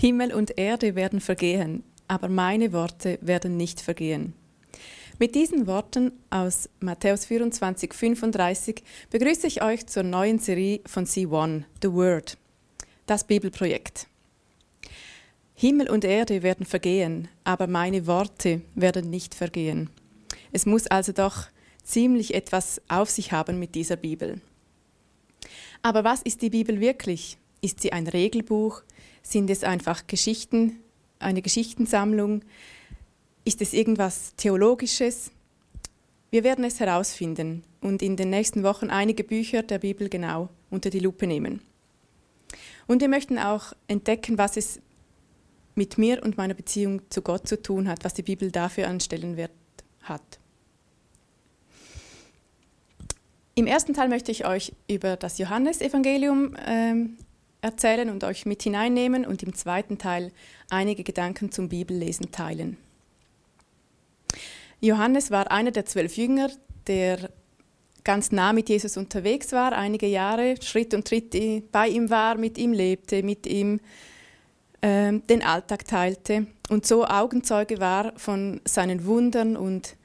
Himmel und Erde werden vergehen, aber meine Worte werden nicht vergehen. Mit diesen Worten aus Matthäus 24, 35 begrüße ich euch zur neuen Serie von C1, The Word, das Bibelprojekt. Himmel und Erde werden vergehen, aber meine Worte werden nicht vergehen. Es muss also doch ziemlich etwas auf sich haben mit dieser Bibel. Aber was ist die Bibel wirklich? Ist sie ein Regelbuch? Sind es einfach Geschichten, eine Geschichtensammlung? Ist es irgendwas Theologisches? Wir werden es herausfinden und in den nächsten Wochen einige Bücher der Bibel genau unter die Lupe nehmen. Und wir möchten auch entdecken, was es mit mir und meiner Beziehung zu Gott zu tun hat, was die Bibel dafür einen Stellenwert hat. Im ersten Teil möchte ich euch über das Johannesevangelium ähm, erzählen und euch mit hineinnehmen und im zweiten Teil einige Gedanken zum Bibellesen teilen. Johannes war einer der zwölf Jünger, der ganz nah mit Jesus unterwegs war, einige Jahre, Schritt und Tritt bei ihm war, mit ihm lebte, mit ihm äh, den Alltag teilte und so Augenzeuge war von seinen Wundern und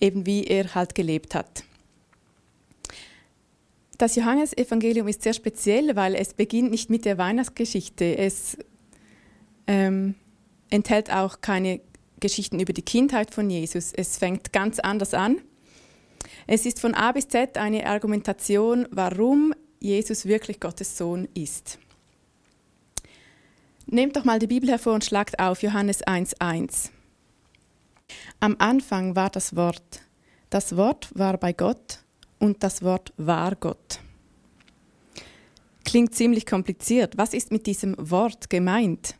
eben wie er halt gelebt hat. Das Johannesevangelium ist sehr speziell, weil es beginnt nicht mit der Weihnachtsgeschichte. Es ähm, enthält auch keine Geschichten über die Kindheit von Jesus. Es fängt ganz anders an. Es ist von A bis Z eine Argumentation, warum Jesus wirklich Gottes Sohn ist. Nehmt doch mal die Bibel hervor und schlagt auf Johannes 1.1. Am Anfang war das Wort. Das Wort war bei Gott und das Wort war Gott. Klingt ziemlich kompliziert. Was ist mit diesem Wort gemeint?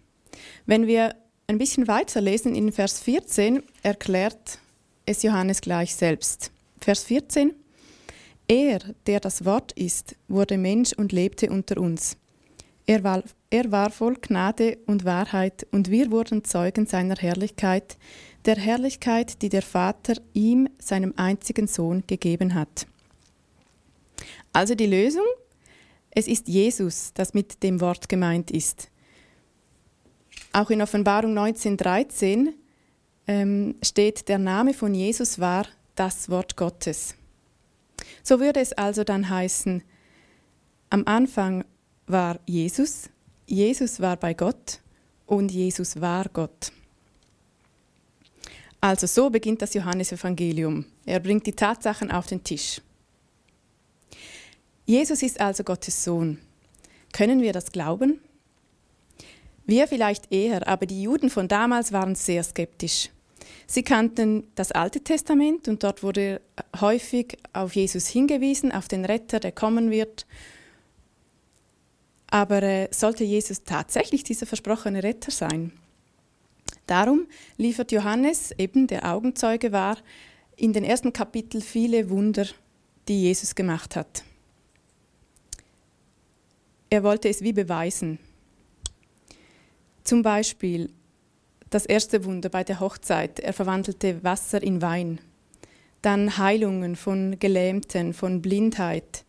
Wenn wir ein bisschen weiter lesen, in Vers 14 erklärt es Johannes gleich selbst. Vers 14. Er, der das Wort ist, wurde Mensch und lebte unter uns. Er war, er war voll Gnade und Wahrheit, und wir wurden Zeugen seiner Herrlichkeit, der Herrlichkeit, die der Vater ihm, seinem einzigen Sohn, gegeben hat. Also die Lösung? Es ist Jesus, das mit dem Wort gemeint ist. Auch in Offenbarung 19.13 ähm, steht, der Name von Jesus war das Wort Gottes. So würde es also dann heißen, am Anfang war Jesus, Jesus war bei Gott und Jesus war Gott. Also so beginnt das Johannesevangelium. Er bringt die Tatsachen auf den Tisch. Jesus ist also Gottes Sohn. Können wir das glauben? Wir vielleicht eher, aber die Juden von damals waren sehr skeptisch. Sie kannten das Alte Testament und dort wurde häufig auf Jesus hingewiesen, auf den Retter, der kommen wird. Aber äh, sollte Jesus tatsächlich dieser versprochene Retter sein? Darum liefert Johannes, eben der Augenzeuge war, in den ersten Kapiteln viele Wunder, die Jesus gemacht hat. Er wollte es wie beweisen. Zum Beispiel das erste Wunder bei der Hochzeit, er verwandelte Wasser in Wein. Dann Heilungen von Gelähmten, von Blindheit,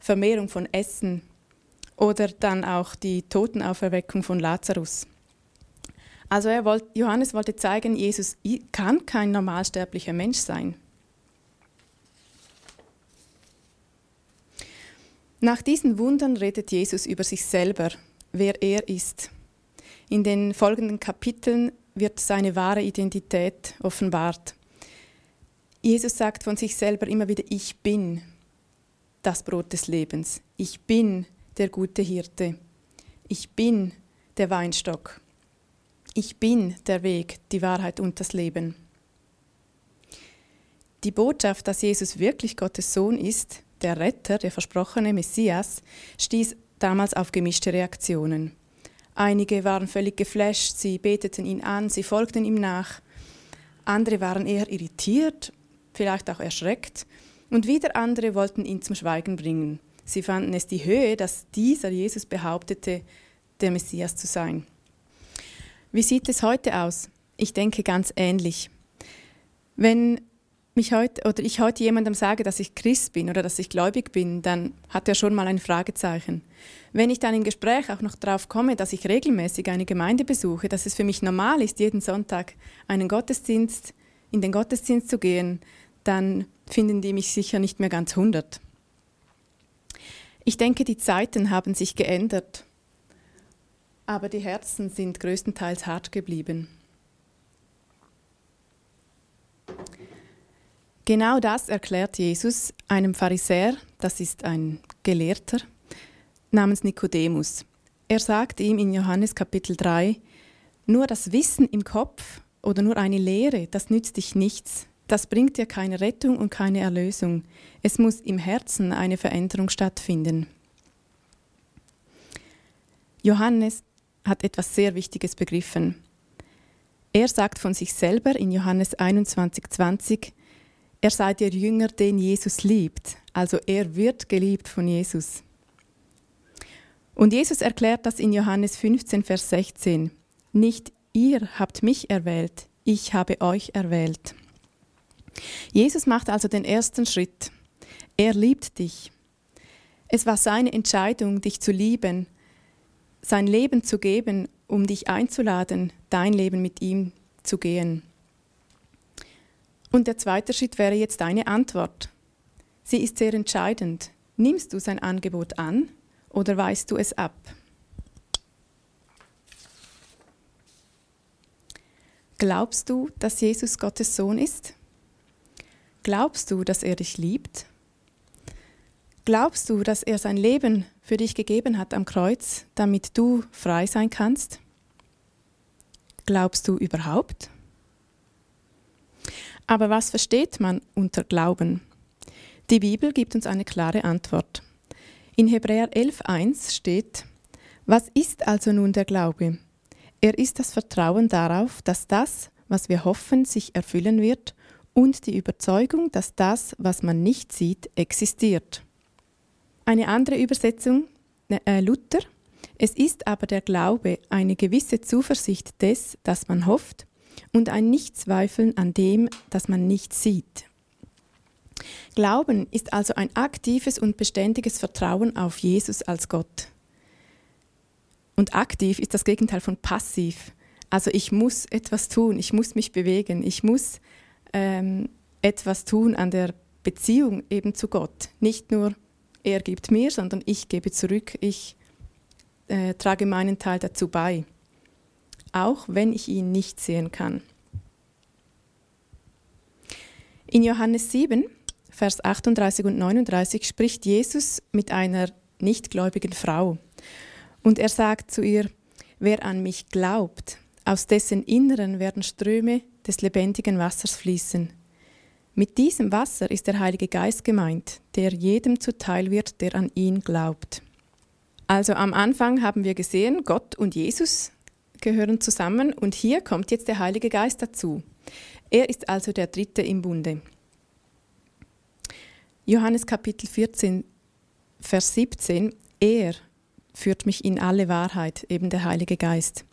Vermehrung von Essen oder dann auch die Totenauferweckung von Lazarus. Also wollte, Johannes wollte zeigen, Jesus kann kein normalsterblicher Mensch sein. Nach diesen Wundern redet Jesus über sich selber, wer er ist. In den folgenden Kapiteln wird seine wahre Identität offenbart. Jesus sagt von sich selber immer wieder, ich bin das Brot des Lebens. Ich bin der gute Hirte. Ich bin der Weinstock. Ich bin der Weg, die Wahrheit und das Leben. Die Botschaft, dass Jesus wirklich Gottes Sohn ist, der Retter, der versprochene Messias, stieß damals auf gemischte Reaktionen. Einige waren völlig geflasht, sie beteten ihn an, sie folgten ihm nach. Andere waren eher irritiert, vielleicht auch erschreckt. Und wieder andere wollten ihn zum Schweigen bringen. Sie fanden es die Höhe, dass dieser Jesus behauptete, der Messias zu sein. Wie sieht es heute aus? Ich denke ganz ähnlich. Wenn mich heute oder ich heute jemandem sage, dass ich Christ bin oder dass ich gläubig bin, dann hat er schon mal ein Fragezeichen. Wenn ich dann im Gespräch auch noch darauf komme, dass ich regelmäßig eine Gemeinde besuche, dass es für mich normal ist, jeden Sonntag einen Gottesdienst in den Gottesdienst zu gehen, dann finden die mich sicher nicht mehr ganz hundert. Ich denke, die Zeiten haben sich geändert, aber die Herzen sind größtenteils hart geblieben. Genau das erklärt Jesus einem Pharisäer, das ist ein Gelehrter, namens Nikodemus. Er sagt ihm in Johannes Kapitel 3, nur das Wissen im Kopf oder nur eine Lehre, das nützt dich nichts. Das bringt dir keine Rettung und keine Erlösung. Es muss im Herzen eine Veränderung stattfinden. Johannes hat etwas sehr Wichtiges begriffen. Er sagt von sich selber in Johannes 21, 20, er sei der Jünger, den Jesus liebt. Also er wird geliebt von Jesus. Und Jesus erklärt das in Johannes 15, Vers 16. Nicht ihr habt mich erwählt, ich habe euch erwählt. Jesus macht also den ersten Schritt. Er liebt dich. Es war seine Entscheidung, dich zu lieben, sein Leben zu geben, um dich einzuladen, dein Leben mit ihm zu gehen. Und der zweite Schritt wäre jetzt deine Antwort. Sie ist sehr entscheidend. Nimmst du sein Angebot an oder weist du es ab? Glaubst du, dass Jesus Gottes Sohn ist? Glaubst du, dass er dich liebt? Glaubst du, dass er sein Leben für dich gegeben hat am Kreuz, damit du frei sein kannst? Glaubst du überhaupt? Aber was versteht man unter Glauben? Die Bibel gibt uns eine klare Antwort. In Hebräer 11.1 steht, Was ist also nun der Glaube? Er ist das Vertrauen darauf, dass das, was wir hoffen, sich erfüllen wird und die Überzeugung, dass das, was man nicht sieht, existiert. Eine andere Übersetzung, äh, Luther, es ist aber der Glaube eine gewisse Zuversicht des, das man hofft, und ein Nichtzweifeln an dem, das man nicht sieht. Glauben ist also ein aktives und beständiges Vertrauen auf Jesus als Gott. Und aktiv ist das Gegenteil von passiv. Also ich muss etwas tun, ich muss mich bewegen, ich muss ähm, etwas tun an der Beziehung eben zu Gott. Nicht nur er gibt mir, sondern ich gebe zurück, ich äh, trage meinen Teil dazu bei auch wenn ich ihn nicht sehen kann. In Johannes 7, Vers 38 und 39 spricht Jesus mit einer nichtgläubigen Frau. Und er sagt zu ihr, wer an mich glaubt, aus dessen Inneren werden Ströme des lebendigen Wassers fließen. Mit diesem Wasser ist der Heilige Geist gemeint, der jedem zuteil wird, der an ihn glaubt. Also am Anfang haben wir gesehen, Gott und Jesus gehören zusammen und hier kommt jetzt der Heilige Geist dazu. Er ist also der Dritte im Bunde. Johannes Kapitel 14, Vers 17, er führt mich in alle Wahrheit, eben der Heilige Geist.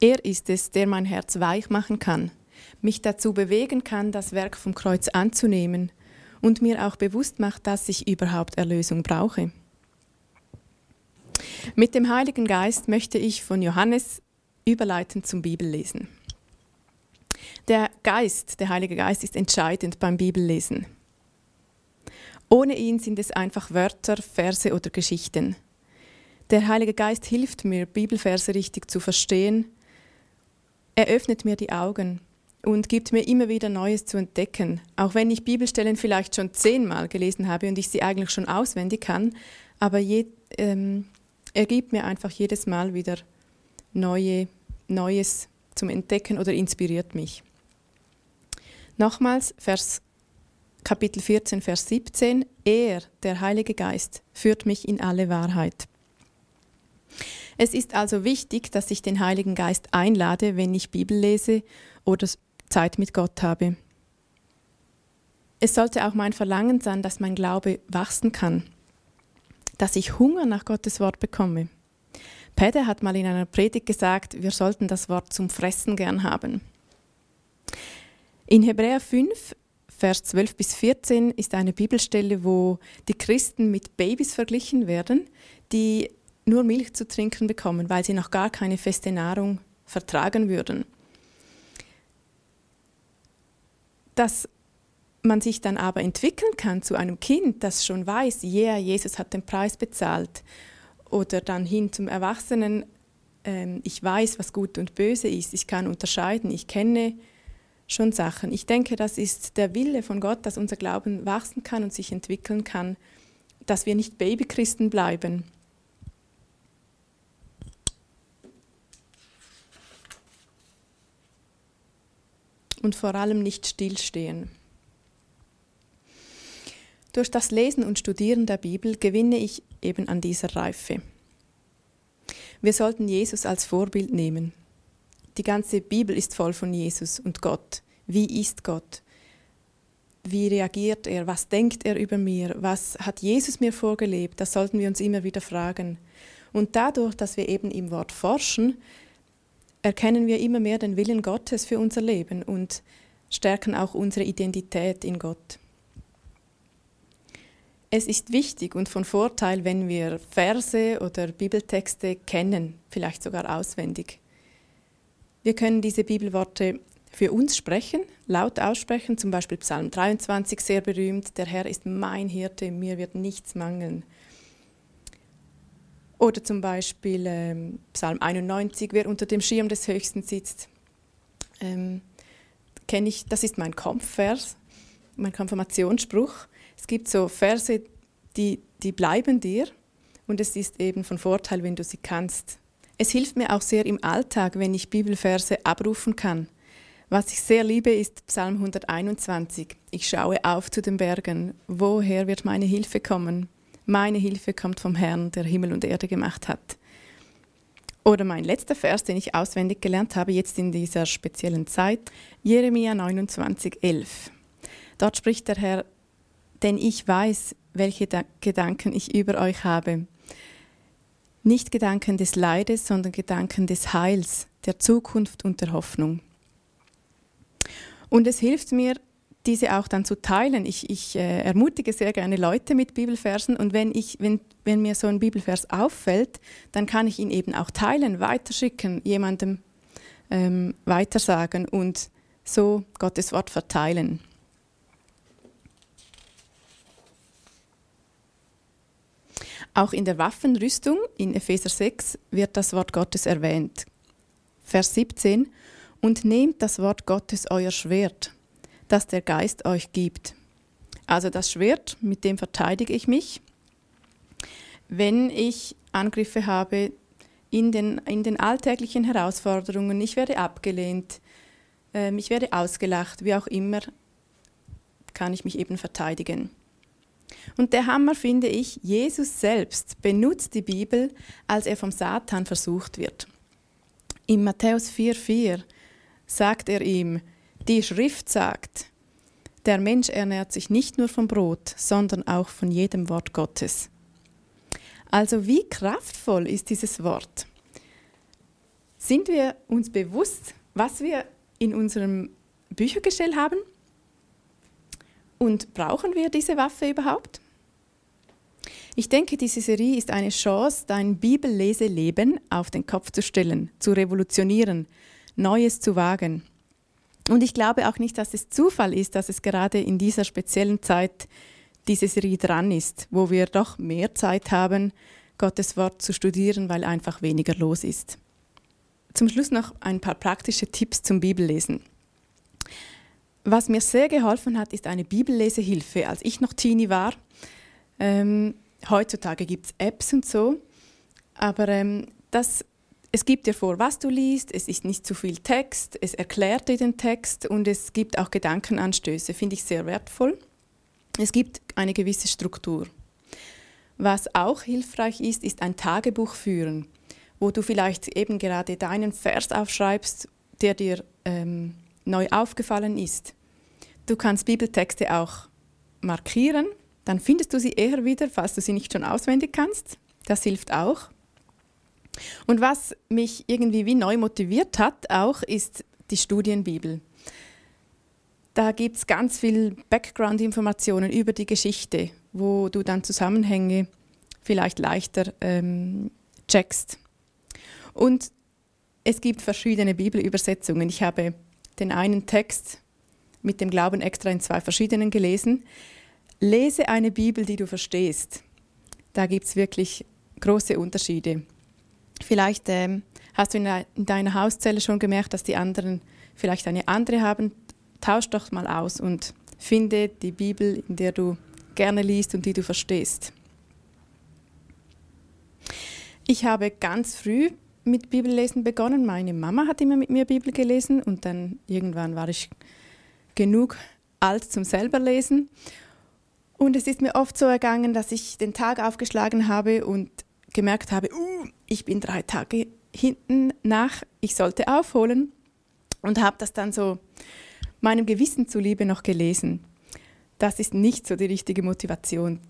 Er ist es, der mein Herz weich machen kann, mich dazu bewegen kann, das Werk vom Kreuz anzunehmen und mir auch bewusst macht, dass ich überhaupt Erlösung brauche. Mit dem Heiligen Geist möchte ich von Johannes überleitend zum Bibellesen. Der Geist, der Heilige Geist ist entscheidend beim Bibellesen. Ohne ihn sind es einfach Wörter, Verse oder Geschichten. Der Heilige Geist hilft mir, Bibelverse richtig zu verstehen. Er öffnet mir die Augen und gibt mir immer wieder Neues zu entdecken. Auch wenn ich Bibelstellen vielleicht schon zehnmal gelesen habe und ich sie eigentlich schon auswendig kann, aber je, ähm, er gibt mir einfach jedes Mal wieder neue, Neues zum Entdecken oder inspiriert mich. Nochmals, Vers Kapitel 14, Vers 17, er, der Heilige Geist, führt mich in alle Wahrheit. Es ist also wichtig, dass ich den Heiligen Geist einlade, wenn ich Bibel lese oder Zeit mit Gott habe. Es sollte auch mein Verlangen sein, dass mein Glaube wachsen kann, dass ich Hunger nach Gottes Wort bekomme. Pede hat mal in einer Predigt gesagt, wir sollten das Wort zum Fressen gern haben. In Hebräer 5, Vers 12 bis 14 ist eine Bibelstelle, wo die Christen mit Babys verglichen werden, die nur Milch zu trinken bekommen, weil sie noch gar keine feste Nahrung vertragen würden. Dass man sich dann aber entwickeln kann zu einem Kind, das schon weiß, ja, yeah, Jesus hat den Preis bezahlt, oder dann hin zum Erwachsenen, ähm, ich weiß, was gut und böse ist, ich kann unterscheiden, ich kenne schon Sachen. Ich denke, das ist der Wille von Gott, dass unser Glauben wachsen kann und sich entwickeln kann, dass wir nicht Babychristen bleiben. Und vor allem nicht stillstehen. Durch das Lesen und Studieren der Bibel gewinne ich eben an dieser Reife. Wir sollten Jesus als Vorbild nehmen. Die ganze Bibel ist voll von Jesus und Gott. Wie ist Gott? Wie reagiert er? Was denkt er über mir? Was hat Jesus mir vorgelebt? Das sollten wir uns immer wieder fragen. Und dadurch, dass wir eben im Wort forschen, erkennen wir immer mehr den Willen Gottes für unser Leben und stärken auch unsere Identität in Gott. Es ist wichtig und von Vorteil, wenn wir Verse oder Bibeltexte kennen, vielleicht sogar auswendig. Wir können diese Bibelworte für uns sprechen, laut aussprechen, zum Beispiel Psalm 23 sehr berühmt, der Herr ist mein Hirte, mir wird nichts mangeln. Oder zum Beispiel ähm, Psalm 91, wer unter dem Schirm des Höchsten sitzt, ähm, kenne ich, das ist mein Kampfvers, mein Konfirmationsspruch. Es gibt so Verse, die, die bleiben dir und es ist eben von Vorteil, wenn du sie kannst. Es hilft mir auch sehr im Alltag, wenn ich Bibelverse abrufen kann. Was ich sehr liebe, ist Psalm 121. Ich schaue auf zu den Bergen. Woher wird meine Hilfe kommen? Meine Hilfe kommt vom Herrn, der Himmel und Erde gemacht hat. Oder mein letzter Vers, den ich auswendig gelernt habe, jetzt in dieser speziellen Zeit, Jeremia 29, 11. Dort spricht der Herr, denn ich weiß, welche Gedanken ich über euch habe. Nicht Gedanken des Leides, sondern Gedanken des Heils, der Zukunft und der Hoffnung. Und es hilft mir, diese auch dann zu teilen. Ich, ich äh, ermutige sehr gerne Leute mit Bibelversen und wenn, ich, wenn, wenn mir so ein Bibelvers auffällt, dann kann ich ihn eben auch teilen, weiterschicken, jemandem ähm, weitersagen und so Gottes Wort verteilen. Auch in der Waffenrüstung in Epheser 6 wird das Wort Gottes erwähnt. Vers 17 Und nehmt das Wort Gottes euer Schwert, das der Geist euch gibt. Also das Schwert, mit dem verteidige ich mich, wenn ich Angriffe habe in den, in den alltäglichen Herausforderungen. Ich werde abgelehnt, äh, ich werde ausgelacht, wie auch immer, kann ich mich eben verteidigen. Und der Hammer finde ich, Jesus selbst benutzt die Bibel, als er vom Satan versucht wird. In Matthäus 4,4 sagt er ihm, die Schrift sagt, der Mensch ernährt sich nicht nur vom Brot, sondern auch von jedem Wort Gottes. Also wie kraftvoll ist dieses Wort? Sind wir uns bewusst, was wir in unserem Büchergestell haben? Und brauchen wir diese Waffe überhaupt? Ich denke, diese Serie ist eine Chance, dein Bibelleseleben auf den Kopf zu stellen, zu revolutionieren, Neues zu wagen. Und ich glaube auch nicht, dass es Zufall ist, dass es gerade in dieser speziellen Zeit diese Serie dran ist, wo wir doch mehr Zeit haben, Gottes Wort zu studieren, weil einfach weniger los ist. Zum Schluss noch ein paar praktische Tipps zum Bibellesen. Was mir sehr geholfen hat, ist eine Bibellesehilfe. Als ich noch Teenie war, ähm, heutzutage gibt es Apps und so, aber ähm, das, es gibt dir vor, was du liest, es ist nicht zu viel Text, es erklärt dir den Text und es gibt auch Gedankenanstöße, finde ich sehr wertvoll. Es gibt eine gewisse Struktur. Was auch hilfreich ist, ist ein Tagebuch führen, wo du vielleicht eben gerade deinen Vers aufschreibst, der dir ähm, neu aufgefallen ist. Du kannst Bibeltexte auch markieren, dann findest du sie eher wieder, falls du sie nicht schon auswendig kannst. Das hilft auch. Und was mich irgendwie wie neu motiviert hat, auch ist die Studienbibel. da gibt es ganz viel Background-Informationen über die Geschichte, wo du dann Zusammenhänge vielleicht leichter ähm, checkst. Und es gibt verschiedene Bibelübersetzungen. Ich habe den einen Text mit dem Glauben extra in zwei verschiedenen gelesen. Lese eine Bibel, die du verstehst. Da gibt es wirklich große Unterschiede. Vielleicht ähm, hast du in, in deiner Hauszelle schon gemerkt, dass die anderen vielleicht eine andere haben. Tausch doch mal aus und finde die Bibel, in der du gerne liest und die du verstehst. Ich habe ganz früh mit Bibellesen begonnen. Meine Mama hat immer mit mir Bibel gelesen und dann irgendwann war ich genug alt zum selber lesen. Und es ist mir oft so ergangen, dass ich den Tag aufgeschlagen habe und gemerkt habe, uh, ich bin drei Tage hinten nach, ich sollte aufholen und habe das dann so meinem Gewissen zuliebe noch gelesen. Das ist nicht so die richtige Motivation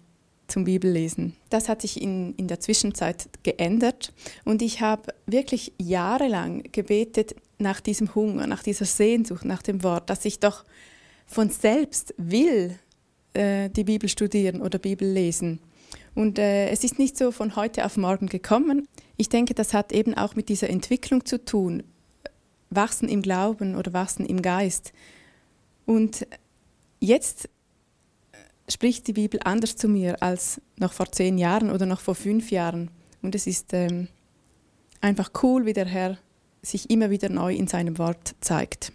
zum Bibellesen. Das hat sich in, in der Zwischenzeit geändert und ich habe wirklich jahrelang gebetet nach diesem Hunger, nach dieser Sehnsucht, nach dem Wort, dass ich doch von selbst will äh, die Bibel studieren oder Bibel lesen. Und äh, es ist nicht so von heute auf morgen gekommen. Ich denke, das hat eben auch mit dieser Entwicklung zu tun. Wachsen im Glauben oder wachsen im Geist. Und jetzt spricht die Bibel anders zu mir als noch vor zehn Jahren oder noch vor fünf Jahren. Und es ist ähm, einfach cool, wie der Herr sich immer wieder neu in seinem Wort zeigt.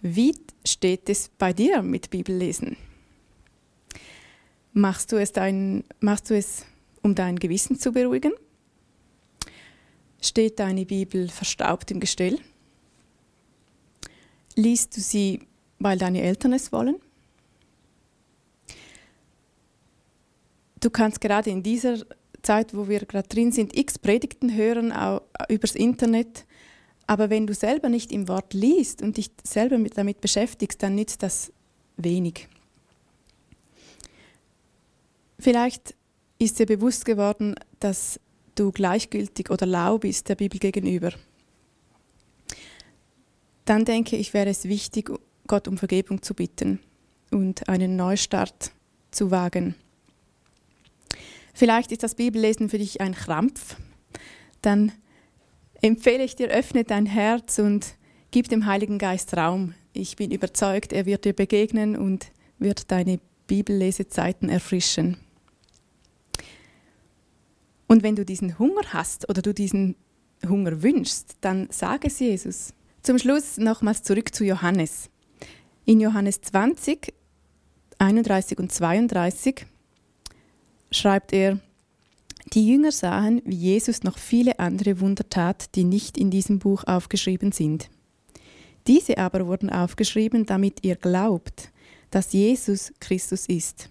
Wie steht es bei dir mit Bibellesen? Machst du es, dein, machst du es um dein Gewissen zu beruhigen? Steht deine Bibel verstaubt im Gestell? Liest du sie, weil deine Eltern es wollen? Du kannst gerade in dieser Zeit, wo wir gerade drin sind, x Predigten hören, auch übers Internet. Aber wenn du selber nicht im Wort liest und dich selber mit, damit beschäftigst, dann nützt das wenig. Vielleicht ist dir bewusst geworden, dass du gleichgültig oder lau bist der Bibel gegenüber dann denke ich, wäre es wichtig, Gott um Vergebung zu bitten und einen Neustart zu wagen. Vielleicht ist das Bibellesen für dich ein Krampf. Dann empfehle ich dir, öffne dein Herz und gib dem Heiligen Geist Raum. Ich bin überzeugt, er wird dir begegnen und wird deine Bibellesezeiten erfrischen. Und wenn du diesen Hunger hast oder du diesen Hunger wünschst, dann sage es Jesus. Zum Schluss nochmals zurück zu Johannes. In Johannes 20, 31 und 32 schreibt er, die Jünger sahen, wie Jesus noch viele andere Wunder tat, die nicht in diesem Buch aufgeschrieben sind. Diese aber wurden aufgeschrieben, damit ihr glaubt, dass Jesus Christus ist,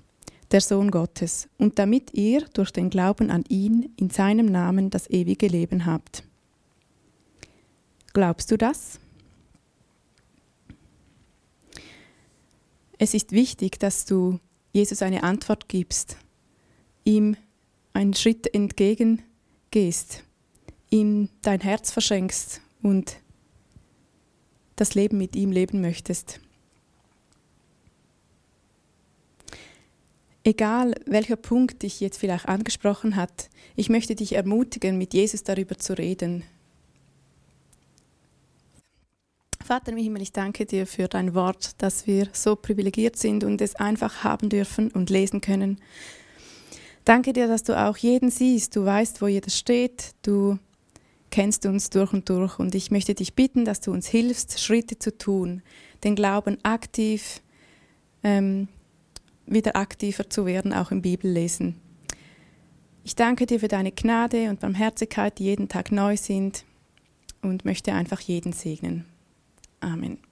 der Sohn Gottes, und damit ihr durch den Glauben an ihn in seinem Namen das ewige Leben habt. Glaubst du das? Es ist wichtig, dass du Jesus eine Antwort gibst, ihm einen Schritt entgegengehst, ihm dein Herz verschenkst und das Leben mit ihm leben möchtest. Egal welcher Punkt dich jetzt vielleicht angesprochen hat, ich möchte dich ermutigen, mit Jesus darüber zu reden, Vater im Himmel, ich danke dir für dein Wort, dass wir so privilegiert sind und es einfach haben dürfen und lesen können. Danke dir, dass du auch jeden siehst, du weißt, wo jeder steht, du kennst uns durch und durch und ich möchte dich bitten, dass du uns hilfst, Schritte zu tun, den Glauben aktiv, ähm, wieder aktiver zu werden, auch im Bibellesen. Ich danke dir für deine Gnade und Barmherzigkeit, die jeden Tag neu sind und möchte einfach jeden segnen. Amen.